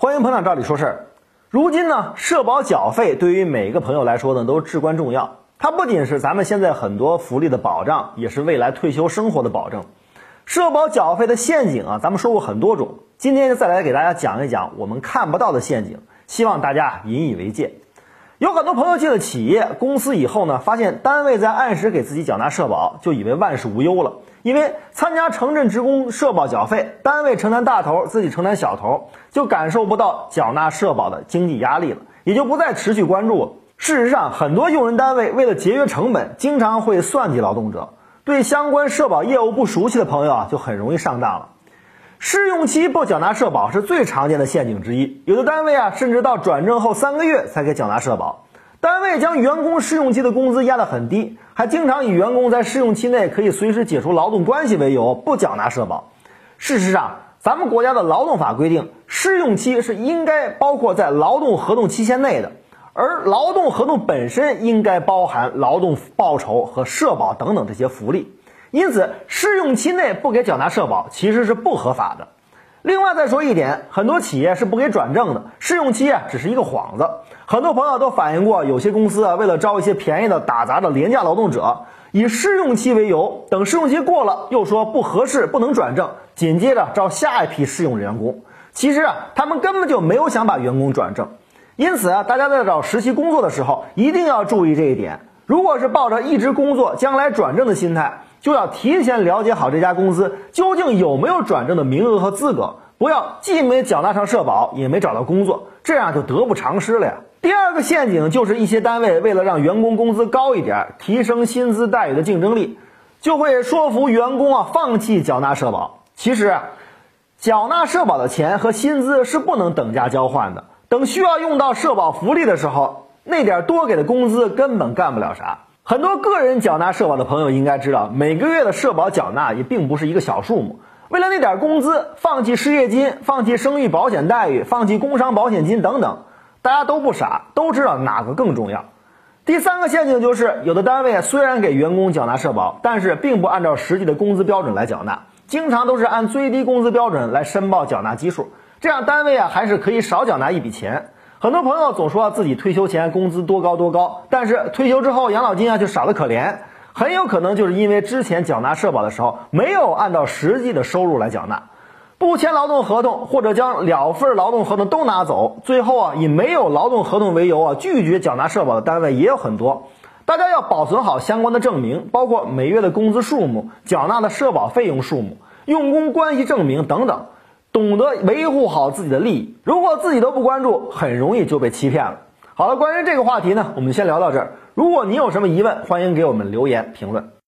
欢迎捧场，照理说事儿。如今呢，社保缴费对于每一个朋友来说呢，都至关重要。它不仅是咱们现在很多福利的保障，也是未来退休生活的保证。社保缴费的陷阱啊，咱们说过很多种，今天就再来给大家讲一讲我们看不到的陷阱，希望大家引以为戒。有很多朋友进了企业公司以后呢，发现单位在按时给自己缴纳社保，就以为万事无忧了。因为参加城镇职工社保缴费，单位承担大头，自己承担小头，就感受不到缴纳社保的经济压力了，也就不再持续关注。事实上，很多用人单位为了节约成本，经常会算计劳动者。对相关社保业务不熟悉的朋友啊，就很容易上当了。试用期不缴纳社保是最常见的陷阱之一，有的单位啊，甚至到转正后三个月才给缴纳社保。单位将员工试用期的工资压得很低，还经常以员工在试用期内可以随时解除劳动关系为由不缴纳社保。事实上，咱们国家的劳动法规定，试用期是应该包括在劳动合同期限内的，而劳动合同本身应该包含劳动报酬和社保等等这些福利。因此，试用期内不给缴纳社保其实是不合法的。另外再说一点，很多企业是不给转正的，试用期啊只是一个幌子。很多朋友都反映过，有些公司啊为了招一些便宜的打杂的廉价劳动者，以试用期为由，等试用期过了又说不合适不能转正，紧接着招下一批试用员工。其实啊，他们根本就没有想把员工转正。因此啊，大家在找实习工作的时候一定要注意这一点。如果是抱着一直工作将来转正的心态，就要提前了解好这家公司究竟有没有转正的名额和资格，不要既没缴纳上社保，也没找到工作，这样就得不偿失了呀。第二个陷阱就是一些单位为了让员工工资高一点，提升薪资待遇的竞争力，就会说服员工啊放弃缴纳社保。其实，缴纳社保的钱和薪资是不能等价交换的。等需要用到社保福利的时候，那点多给的工资根本干不了啥。很多个人缴纳社保的朋友应该知道，每个月的社保缴纳也并不是一个小数目。为了那点工资，放弃失业金、放弃生育保险待遇、放弃工伤保险金等等，大家都不傻，都知道哪个更重要。第三个陷阱就是，有的单位虽然给员工缴纳社保，但是并不按照实际的工资标准来缴纳，经常都是按最低工资标准来申报缴纳基数，这样单位啊还是可以少缴纳一笔钱。很多朋友总说自己退休前工资多高多高，但是退休之后养老金啊就少得可怜，很有可能就是因为之前缴纳社保的时候没有按照实际的收入来缴纳，不签劳动合同或者将两份劳动合同都拿走，最后啊以没有劳动合同为由啊拒绝缴纳社保的单位也有很多。大家要保存好相关的证明，包括每月的工资数目、缴纳的社保费用数目、用工关系证明等等。懂得维护好自己的利益，如果自己都不关注，很容易就被欺骗了。好了，关于这个话题呢，我们先聊到这儿。如果你有什么疑问，欢迎给我们留言评论。